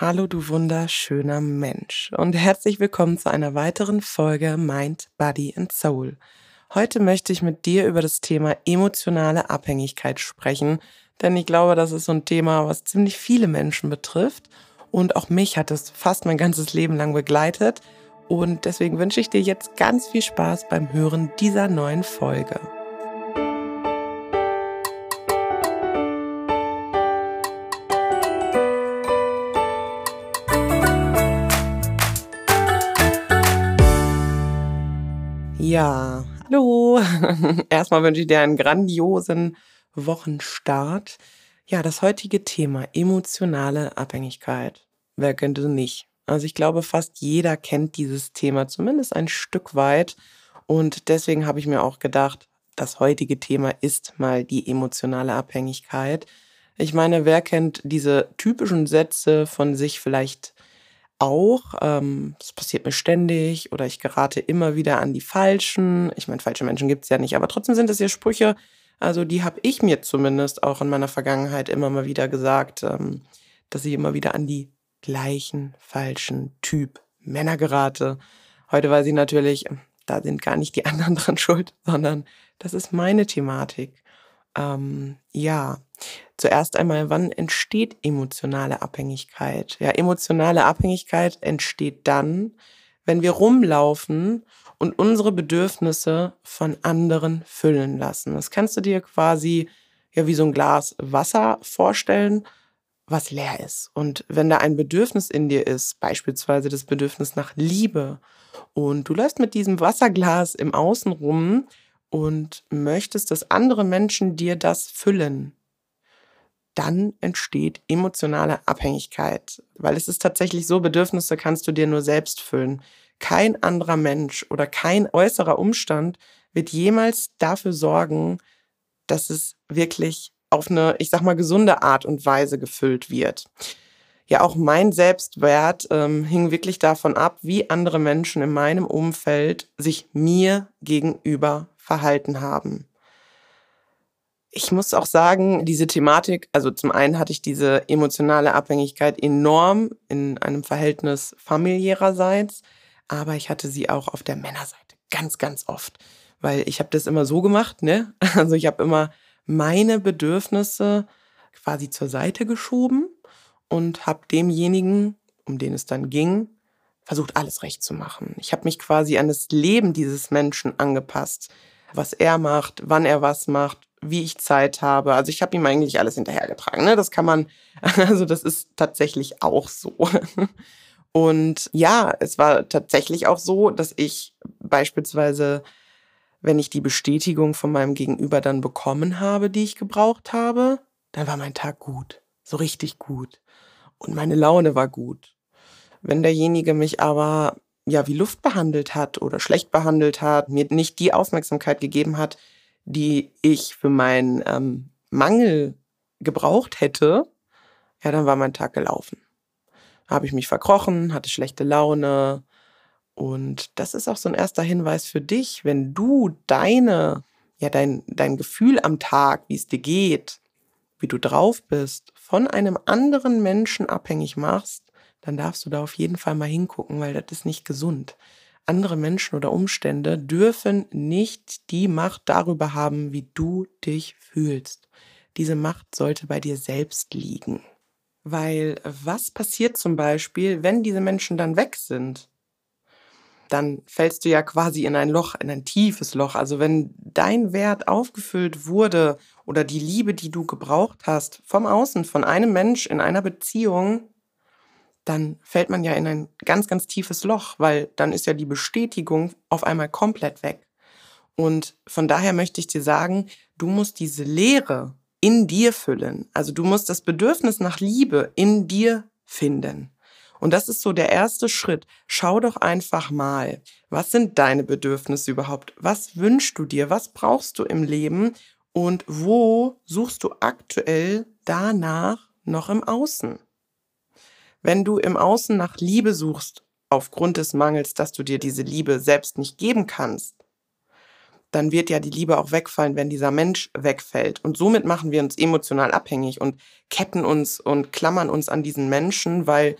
Hallo du wunderschöner Mensch und herzlich willkommen zu einer weiteren Folge Mind, Body and Soul. Heute möchte ich mit dir über das Thema emotionale Abhängigkeit sprechen, denn ich glaube, das ist so ein Thema, was ziemlich viele Menschen betrifft und auch mich hat es fast mein ganzes Leben lang begleitet und deswegen wünsche ich dir jetzt ganz viel Spaß beim Hören dieser neuen Folge. Ja, hallo. Erstmal wünsche ich dir einen grandiosen Wochenstart. Ja, das heutige Thema emotionale Abhängigkeit. Wer könnte nicht? Also ich glaube, fast jeder kennt dieses Thema zumindest ein Stück weit. Und deswegen habe ich mir auch gedacht, das heutige Thema ist mal die emotionale Abhängigkeit. Ich meine, wer kennt diese typischen Sätze von sich vielleicht auch. Ähm, das passiert mir ständig oder ich gerate immer wieder an die Falschen. Ich meine, falsche Menschen gibt es ja nicht, aber trotzdem sind es ja Sprüche, also die habe ich mir zumindest auch in meiner Vergangenheit immer mal wieder gesagt, ähm, dass ich immer wieder an die gleichen falschen Typ Männer gerate. Heute weiß ich natürlich, da sind gar nicht die anderen dran schuld, sondern das ist meine Thematik. Ähm, ja, zuerst einmal, wann entsteht emotionale Abhängigkeit? Ja, emotionale Abhängigkeit entsteht dann, wenn wir rumlaufen und unsere Bedürfnisse von anderen füllen lassen. Das kannst du dir quasi ja wie so ein Glas Wasser vorstellen, was leer ist. Und wenn da ein Bedürfnis in dir ist, beispielsweise das Bedürfnis nach Liebe, und du läufst mit diesem Wasserglas im Außen rum und möchtest, dass andere Menschen dir das füllen, dann entsteht emotionale Abhängigkeit, weil es ist tatsächlich so, Bedürfnisse kannst du dir nur selbst füllen. Kein anderer Mensch oder kein äußerer Umstand wird jemals dafür sorgen, dass es wirklich auf eine, ich sag mal, gesunde Art und Weise gefüllt wird. Ja, auch mein Selbstwert ähm, hing wirklich davon ab, wie andere Menschen in meinem Umfeld sich mir gegenüber verhalten haben. Ich muss auch sagen, diese Thematik, also zum einen hatte ich diese emotionale Abhängigkeit enorm in einem Verhältnis familiärerseits, aber ich hatte sie auch auf der Männerseite ganz, ganz oft, weil ich habe das immer so gemacht, ne? Also ich habe immer meine Bedürfnisse quasi zur Seite geschoben und habe demjenigen, um den es dann ging, versucht alles recht zu machen. Ich habe mich quasi an das Leben dieses Menschen angepasst was er macht, wann er was macht, wie ich Zeit habe. Also ich habe ihm eigentlich alles hinterhergetragen. Ne? Das kann man, also das ist tatsächlich auch so. Und ja, es war tatsächlich auch so, dass ich beispielsweise, wenn ich die Bestätigung von meinem Gegenüber dann bekommen habe, die ich gebraucht habe, dann war mein Tag gut, so richtig gut. Und meine Laune war gut. Wenn derjenige mich aber ja wie Luft behandelt hat oder schlecht behandelt hat, mir nicht die Aufmerksamkeit gegeben hat, die ich für meinen ähm, Mangel gebraucht hätte, ja, dann war mein Tag gelaufen. Habe ich mich verkrochen, hatte schlechte Laune. Und das ist auch so ein erster Hinweis für dich, wenn du deine, ja, dein, dein Gefühl am Tag, wie es dir geht, wie du drauf bist, von einem anderen Menschen abhängig machst, dann darfst du da auf jeden Fall mal hingucken, weil das ist nicht gesund. Andere Menschen oder Umstände dürfen nicht die Macht darüber haben, wie du dich fühlst. Diese Macht sollte bei dir selbst liegen. Weil was passiert zum Beispiel, wenn diese Menschen dann weg sind? Dann fällst du ja quasi in ein Loch, in ein tiefes Loch. Also wenn dein Wert aufgefüllt wurde oder die Liebe, die du gebraucht hast, vom Außen, von einem Mensch in einer Beziehung, dann fällt man ja in ein ganz, ganz tiefes Loch, weil dann ist ja die Bestätigung auf einmal komplett weg. Und von daher möchte ich dir sagen, du musst diese Leere in dir füllen. Also du musst das Bedürfnis nach Liebe in dir finden. Und das ist so der erste Schritt. Schau doch einfach mal, was sind deine Bedürfnisse überhaupt? Was wünschst du dir? Was brauchst du im Leben? Und wo suchst du aktuell danach noch im Außen? Wenn du im Außen nach Liebe suchst, aufgrund des Mangels, dass du dir diese Liebe selbst nicht geben kannst, dann wird ja die Liebe auch wegfallen, wenn dieser Mensch wegfällt. Und somit machen wir uns emotional abhängig und ketten uns und klammern uns an diesen Menschen, weil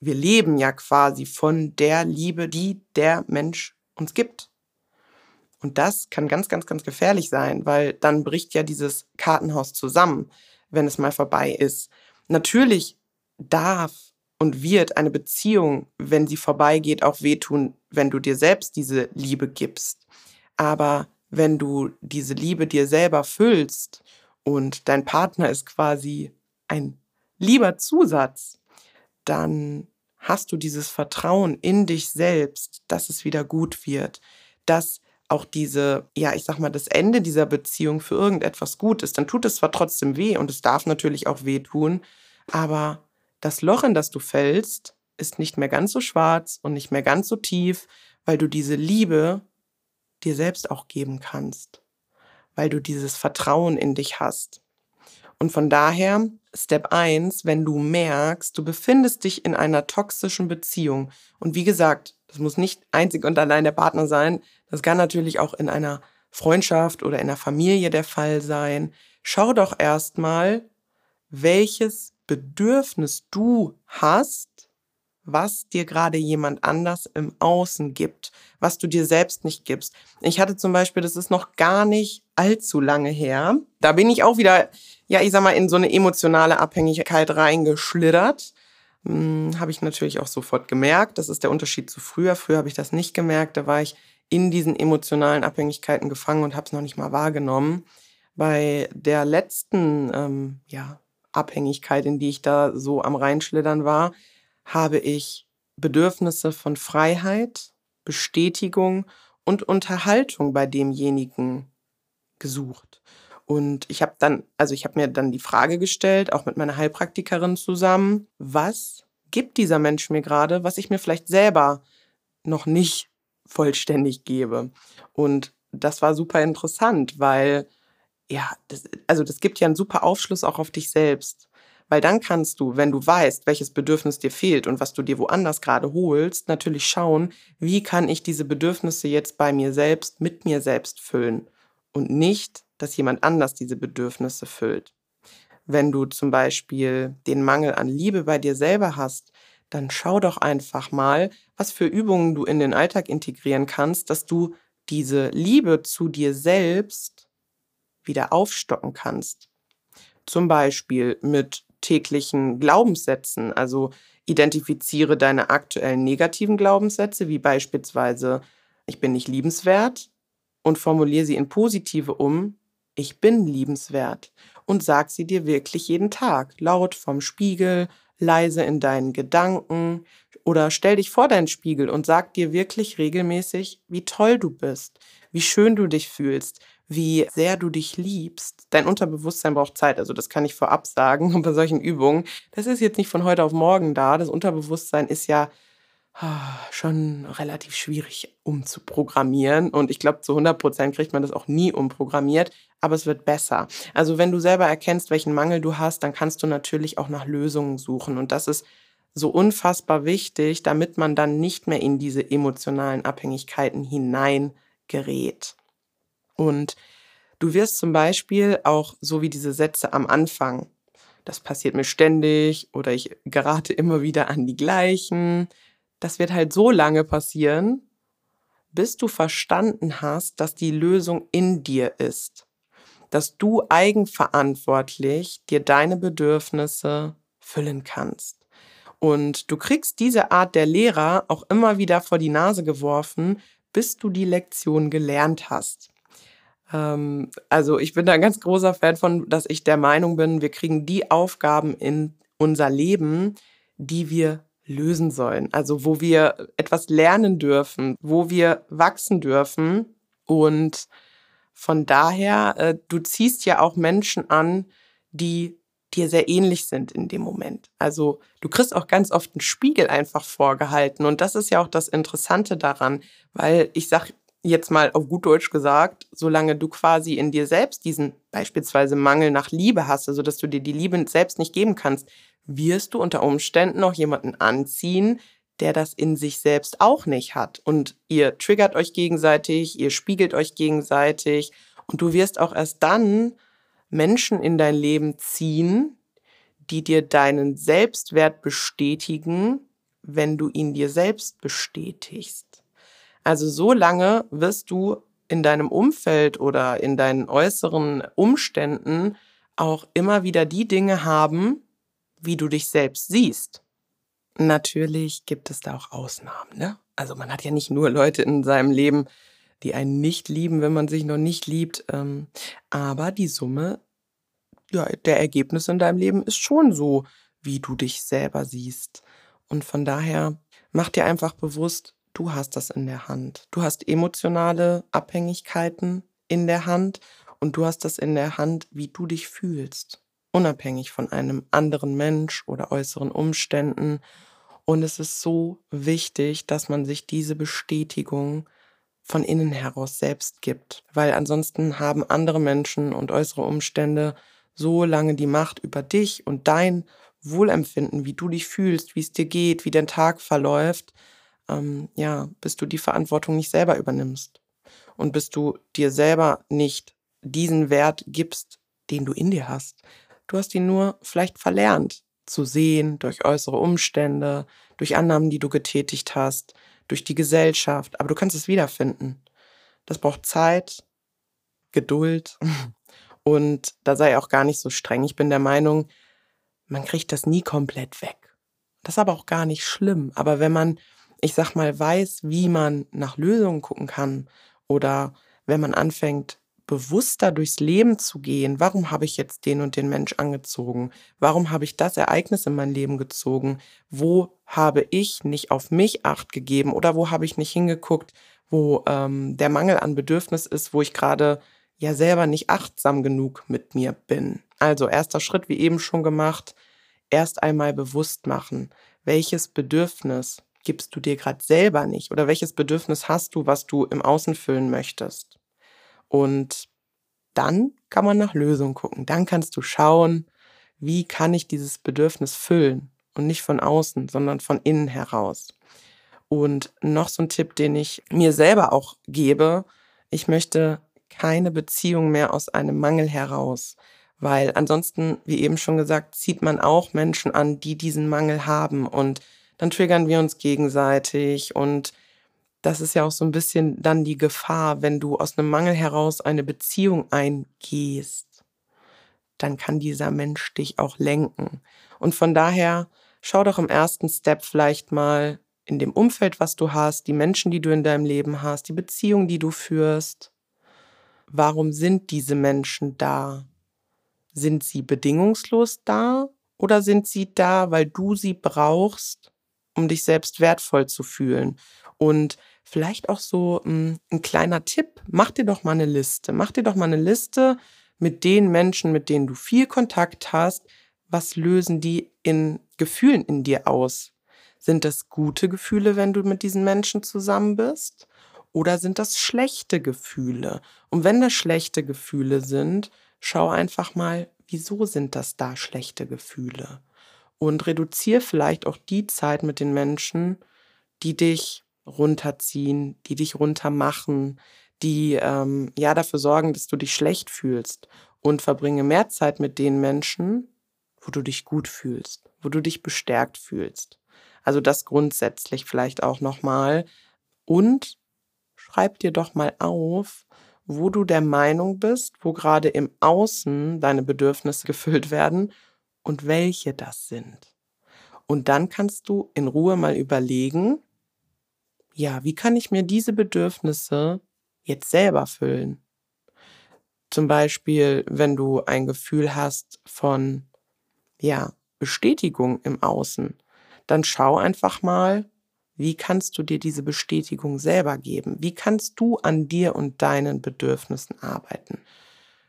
wir leben ja quasi von der Liebe, die der Mensch uns gibt. Und das kann ganz, ganz, ganz gefährlich sein, weil dann bricht ja dieses Kartenhaus zusammen, wenn es mal vorbei ist. Natürlich darf und wird eine Beziehung, wenn sie vorbeigeht, auch wehtun, wenn du dir selbst diese Liebe gibst. Aber wenn du diese Liebe dir selber füllst und dein Partner ist quasi ein lieber Zusatz, dann hast du dieses Vertrauen in dich selbst, dass es wieder gut wird, dass auch diese, ja, ich sag mal, das Ende dieser Beziehung für irgendetwas gut ist, dann tut es zwar trotzdem weh und es darf natürlich auch weh tun, aber das Loch, in das du fällst, ist nicht mehr ganz so schwarz und nicht mehr ganz so tief, weil du diese Liebe dir selbst auch geben kannst, weil du dieses Vertrauen in dich hast. Und von daher, Step 1, wenn du merkst, du befindest dich in einer toxischen Beziehung. Und wie gesagt, das muss nicht einzig und allein der Partner sein. Das kann natürlich auch in einer Freundschaft oder in der Familie der Fall sein. Schau doch erstmal, welches Bedürfnis du hast, was dir gerade jemand anders im Außen gibt, was du dir selbst nicht gibst. Ich hatte zum Beispiel, das ist noch gar nicht allzu lange her, da bin ich auch wieder, ja, ich sag mal, in so eine emotionale Abhängigkeit reingeschlittert. Hm, habe ich natürlich auch sofort gemerkt. Das ist der Unterschied zu früher. Früher habe ich das nicht gemerkt. Da war ich in diesen emotionalen Abhängigkeiten gefangen und habe es noch nicht mal wahrgenommen. Bei der letzten ähm, ja, Abhängigkeit, in die ich da so am Reinschlittern war, habe ich Bedürfnisse von Freiheit, Bestätigung und Unterhaltung bei demjenigen gesucht. Und ich habe dann, also ich habe mir dann die Frage gestellt, auch mit meiner Heilpraktikerin zusammen, was gibt dieser Mensch mir gerade, was ich mir vielleicht selber noch nicht vollständig gebe. Und das war super interessant, weil ja, das, also das gibt ja einen super Aufschluss auch auf dich selbst. Weil dann kannst du, wenn du weißt, welches Bedürfnis dir fehlt und was du dir woanders gerade holst, natürlich schauen, wie kann ich diese Bedürfnisse jetzt bei mir selbst, mit mir selbst füllen und nicht, dass jemand anders diese Bedürfnisse füllt. Wenn du zum Beispiel den Mangel an Liebe bei dir selber hast, dann schau doch einfach mal, was für Übungen du in den Alltag integrieren kannst, dass du diese Liebe zu dir selbst wieder aufstocken kannst. Zum Beispiel mit täglichen Glaubenssätzen. Also identifiziere deine aktuellen negativen Glaubenssätze, wie beispielsweise ich bin nicht liebenswert und formuliere sie in positive um, ich bin liebenswert und sag sie dir wirklich jeden Tag, laut vom Spiegel, leise in deinen Gedanken oder stell dich vor deinen Spiegel und sag dir wirklich regelmäßig, wie toll du bist, wie schön du dich fühlst, wie sehr du dich liebst. Dein Unterbewusstsein braucht Zeit, also das kann ich vorab sagen bei solchen Übungen. Das ist jetzt nicht von heute auf morgen da. Das Unterbewusstsein ist ja ah, schon relativ schwierig umzuprogrammieren. Und ich glaube, zu 100 Prozent kriegt man das auch nie umprogrammiert, aber es wird besser. Also wenn du selber erkennst, welchen Mangel du hast, dann kannst du natürlich auch nach Lösungen suchen. Und das ist so unfassbar wichtig, damit man dann nicht mehr in diese emotionalen Abhängigkeiten hineingerät. Und du wirst zum Beispiel auch so wie diese Sätze am Anfang, das passiert mir ständig oder ich gerate immer wieder an die gleichen. Das wird halt so lange passieren, bis du verstanden hast, dass die Lösung in dir ist. Dass du eigenverantwortlich dir deine Bedürfnisse füllen kannst. Und du kriegst diese Art der Lehrer auch immer wieder vor die Nase geworfen, bis du die Lektion gelernt hast. Ähm, also ich bin da ein ganz großer Fan von, dass ich der Meinung bin, wir kriegen die Aufgaben in unser Leben, die wir lösen sollen. Also wo wir etwas lernen dürfen, wo wir wachsen dürfen. Und von daher, äh, du ziehst ja auch Menschen an, die dir sehr ähnlich sind in dem Moment. Also du kriegst auch ganz oft einen Spiegel einfach vorgehalten. Und das ist ja auch das Interessante daran, weil ich sag jetzt mal auf gut Deutsch gesagt, solange du quasi in dir selbst diesen beispielsweise Mangel nach Liebe hast, also dass du dir die Liebe selbst nicht geben kannst, wirst du unter Umständen auch jemanden anziehen, der das in sich selbst auch nicht hat. Und ihr triggert euch gegenseitig, ihr spiegelt euch gegenseitig und du wirst auch erst dann Menschen in dein Leben ziehen, die dir deinen Selbstwert bestätigen, wenn du ihn dir selbst bestätigst. Also so lange wirst du in deinem Umfeld oder in deinen äußeren Umständen auch immer wieder die Dinge haben, wie du dich selbst siehst. Natürlich gibt es da auch Ausnahmen, ne? Also man hat ja nicht nur Leute in seinem Leben, die einen nicht lieben, wenn man sich noch nicht liebt. Ähm, aber die Summe ja, der Ergebnisse in deinem Leben ist schon so, wie du dich selber siehst. Und von daher mach dir einfach bewusst, du hast das in der Hand. Du hast emotionale Abhängigkeiten in der Hand und du hast das in der Hand, wie du dich fühlst, unabhängig von einem anderen Mensch oder äußeren Umständen. Und es ist so wichtig, dass man sich diese Bestätigung von innen heraus selbst gibt, weil ansonsten haben andere Menschen und äußere Umstände so lange die Macht über dich und dein Wohlempfinden, wie du dich fühlst, wie es dir geht, wie dein Tag verläuft, ähm, ja, bis du die Verantwortung nicht selber übernimmst und bis du dir selber nicht diesen Wert gibst, den du in dir hast. Du hast ihn nur vielleicht verlernt zu sehen durch äußere Umstände, durch Annahmen, die du getätigt hast, durch die Gesellschaft, aber du kannst es wiederfinden. Das braucht Zeit, Geduld und da sei auch gar nicht so streng. Ich bin der Meinung, man kriegt das nie komplett weg. Das ist aber auch gar nicht schlimm. Aber wenn man, ich sag mal, weiß, wie man nach Lösungen gucken kann oder wenn man anfängt, bewusster durchs Leben zu gehen, warum habe ich jetzt den und den Mensch angezogen? Warum habe ich das Ereignis in mein Leben gezogen? Wo habe ich nicht auf mich acht gegeben oder wo habe ich nicht hingeguckt, wo ähm, der Mangel an Bedürfnis ist, wo ich gerade ja selber nicht achtsam genug mit mir bin? Also erster Schritt, wie eben schon gemacht, erst einmal bewusst machen, welches Bedürfnis gibst du dir gerade selber nicht oder welches Bedürfnis hast du, was du im Außen füllen möchtest. Und dann kann man nach Lösungen gucken. Dann kannst du schauen, wie kann ich dieses Bedürfnis füllen und nicht von außen, sondern von innen heraus. Und noch so ein Tipp, den ich mir selber auch gebe, ich möchte keine Beziehung mehr aus einem Mangel heraus. Weil ansonsten, wie eben schon gesagt, zieht man auch Menschen an, die diesen Mangel haben. Und dann triggern wir uns gegenseitig. Und das ist ja auch so ein bisschen dann die Gefahr, wenn du aus einem Mangel heraus eine Beziehung eingehst, dann kann dieser Mensch dich auch lenken. Und von daher schau doch im ersten Step vielleicht mal in dem Umfeld, was du hast, die Menschen, die du in deinem Leben hast, die Beziehung, die du führst. Warum sind diese Menschen da? Sind sie bedingungslos da oder sind sie da, weil du sie brauchst, um dich selbst wertvoll zu fühlen? Und vielleicht auch so hm, ein kleiner Tipp, mach dir doch mal eine Liste. Mach dir doch mal eine Liste mit den Menschen, mit denen du viel Kontakt hast. Was lösen die in Gefühlen in dir aus? Sind das gute Gefühle, wenn du mit diesen Menschen zusammen bist? Oder sind das schlechte Gefühle? Und wenn das schlechte Gefühle sind, schau einfach mal, wieso sind das da schlechte Gefühle? Und reduziere vielleicht auch die Zeit mit den Menschen, die dich runterziehen, die dich runtermachen, die ähm, ja dafür sorgen, dass du dich schlecht fühlst. Und verbringe mehr Zeit mit den Menschen, wo du dich gut fühlst, wo du dich bestärkt fühlst. Also das grundsätzlich vielleicht auch nochmal. Und schreib dir doch mal auf, wo du der Meinung bist, wo gerade im Außen deine Bedürfnisse gefüllt werden und welche das sind. Und dann kannst du in Ruhe mal überlegen, ja, wie kann ich mir diese Bedürfnisse jetzt selber füllen? Zum Beispiel, wenn du ein Gefühl hast von, ja, Bestätigung im Außen, dann schau einfach mal, wie kannst du dir diese Bestätigung selber geben? Wie kannst du an dir und deinen Bedürfnissen arbeiten?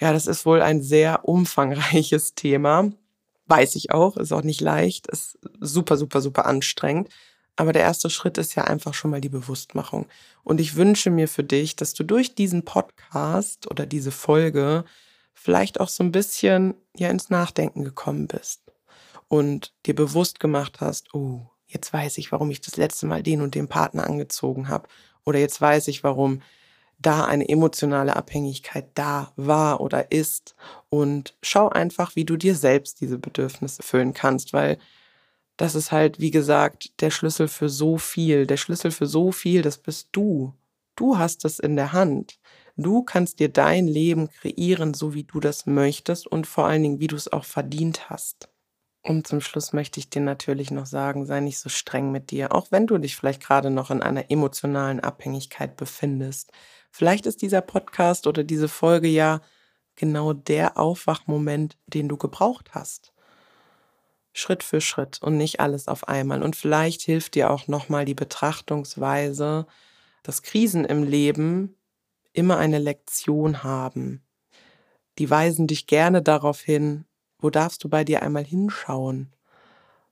Ja, das ist wohl ein sehr umfangreiches Thema. Weiß ich auch, ist auch nicht leicht, ist super, super, super anstrengend. Aber der erste Schritt ist ja einfach schon mal die Bewusstmachung. Und ich wünsche mir für dich, dass du durch diesen Podcast oder diese Folge vielleicht auch so ein bisschen ja ins Nachdenken gekommen bist und dir bewusst gemacht hast, oh, jetzt weiß ich, warum ich das letzte Mal den und den Partner angezogen habe. Oder jetzt weiß ich, warum da eine emotionale Abhängigkeit da war oder ist. Und schau einfach, wie du dir selbst diese Bedürfnisse füllen kannst, weil das ist halt, wie gesagt, der Schlüssel für so viel. Der Schlüssel für so viel, das bist du. Du hast es in der Hand. Du kannst dir dein Leben kreieren, so wie du das möchtest und vor allen Dingen, wie du es auch verdient hast. Und zum Schluss möchte ich dir natürlich noch sagen, sei nicht so streng mit dir, auch wenn du dich vielleicht gerade noch in einer emotionalen Abhängigkeit befindest. Vielleicht ist dieser Podcast oder diese Folge ja genau der Aufwachmoment, den du gebraucht hast. Schritt für Schritt und nicht alles auf einmal. Und vielleicht hilft dir auch nochmal die Betrachtungsweise, dass Krisen im Leben immer eine Lektion haben. Die weisen dich gerne darauf hin, wo darfst du bei dir einmal hinschauen?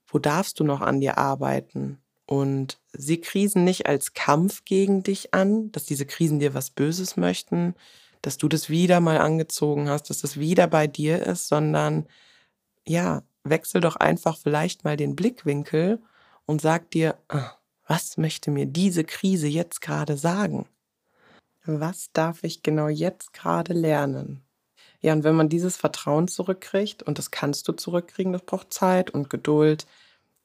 Wo darfst du noch an dir arbeiten? Und sie Krisen nicht als Kampf gegen dich an, dass diese Krisen dir was Böses möchten, dass du das wieder mal angezogen hast, dass das wieder bei dir ist, sondern ja, wechsel doch einfach vielleicht mal den Blickwinkel und sag dir, ah, was möchte mir diese Krise jetzt gerade sagen? Was darf ich genau jetzt gerade lernen? Ja, und wenn man dieses Vertrauen zurückkriegt, und das kannst du zurückkriegen, das braucht Zeit und Geduld,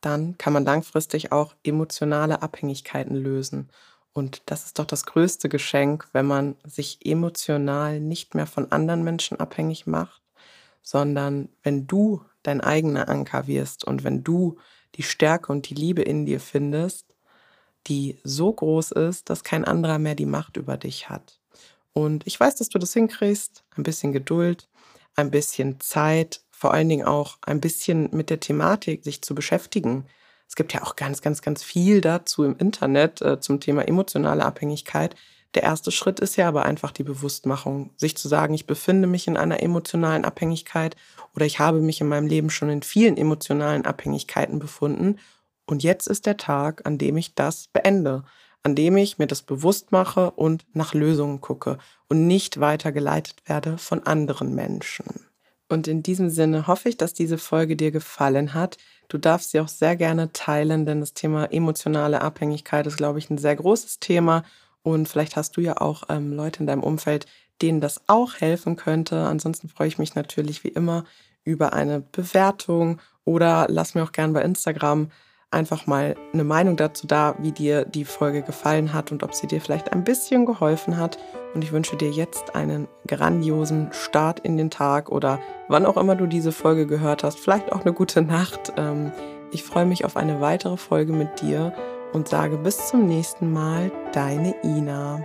dann kann man langfristig auch emotionale Abhängigkeiten lösen. Und das ist doch das größte Geschenk, wenn man sich emotional nicht mehr von anderen Menschen abhängig macht, sondern wenn du dein eigener Anker wirst und wenn du die Stärke und die Liebe in dir findest, die so groß ist, dass kein anderer mehr die Macht über dich hat. Und ich weiß, dass du das hinkriegst. Ein bisschen Geduld, ein bisschen Zeit, vor allen Dingen auch ein bisschen mit der Thematik sich zu beschäftigen. Es gibt ja auch ganz, ganz, ganz viel dazu im Internet äh, zum Thema emotionale Abhängigkeit. Der erste Schritt ist ja aber einfach die Bewusstmachung, sich zu sagen, ich befinde mich in einer emotionalen Abhängigkeit oder ich habe mich in meinem Leben schon in vielen emotionalen Abhängigkeiten befunden und jetzt ist der Tag, an dem ich das beende an dem ich mir das bewusst mache und nach Lösungen gucke und nicht weiter geleitet werde von anderen Menschen. Und in diesem Sinne hoffe ich, dass diese Folge dir gefallen hat. Du darfst sie auch sehr gerne teilen, denn das Thema emotionale Abhängigkeit ist, glaube ich, ein sehr großes Thema. Und vielleicht hast du ja auch ähm, Leute in deinem Umfeld, denen das auch helfen könnte. Ansonsten freue ich mich natürlich wie immer über eine Bewertung oder lass mir auch gerne bei Instagram einfach mal eine Meinung dazu da, wie dir die Folge gefallen hat und ob sie dir vielleicht ein bisschen geholfen hat. Und ich wünsche dir jetzt einen grandiosen Start in den Tag oder wann auch immer du diese Folge gehört hast. Vielleicht auch eine gute Nacht. Ähm, ich freue mich auf eine weitere Folge mit dir und sage bis zum nächsten Mal, deine Ina.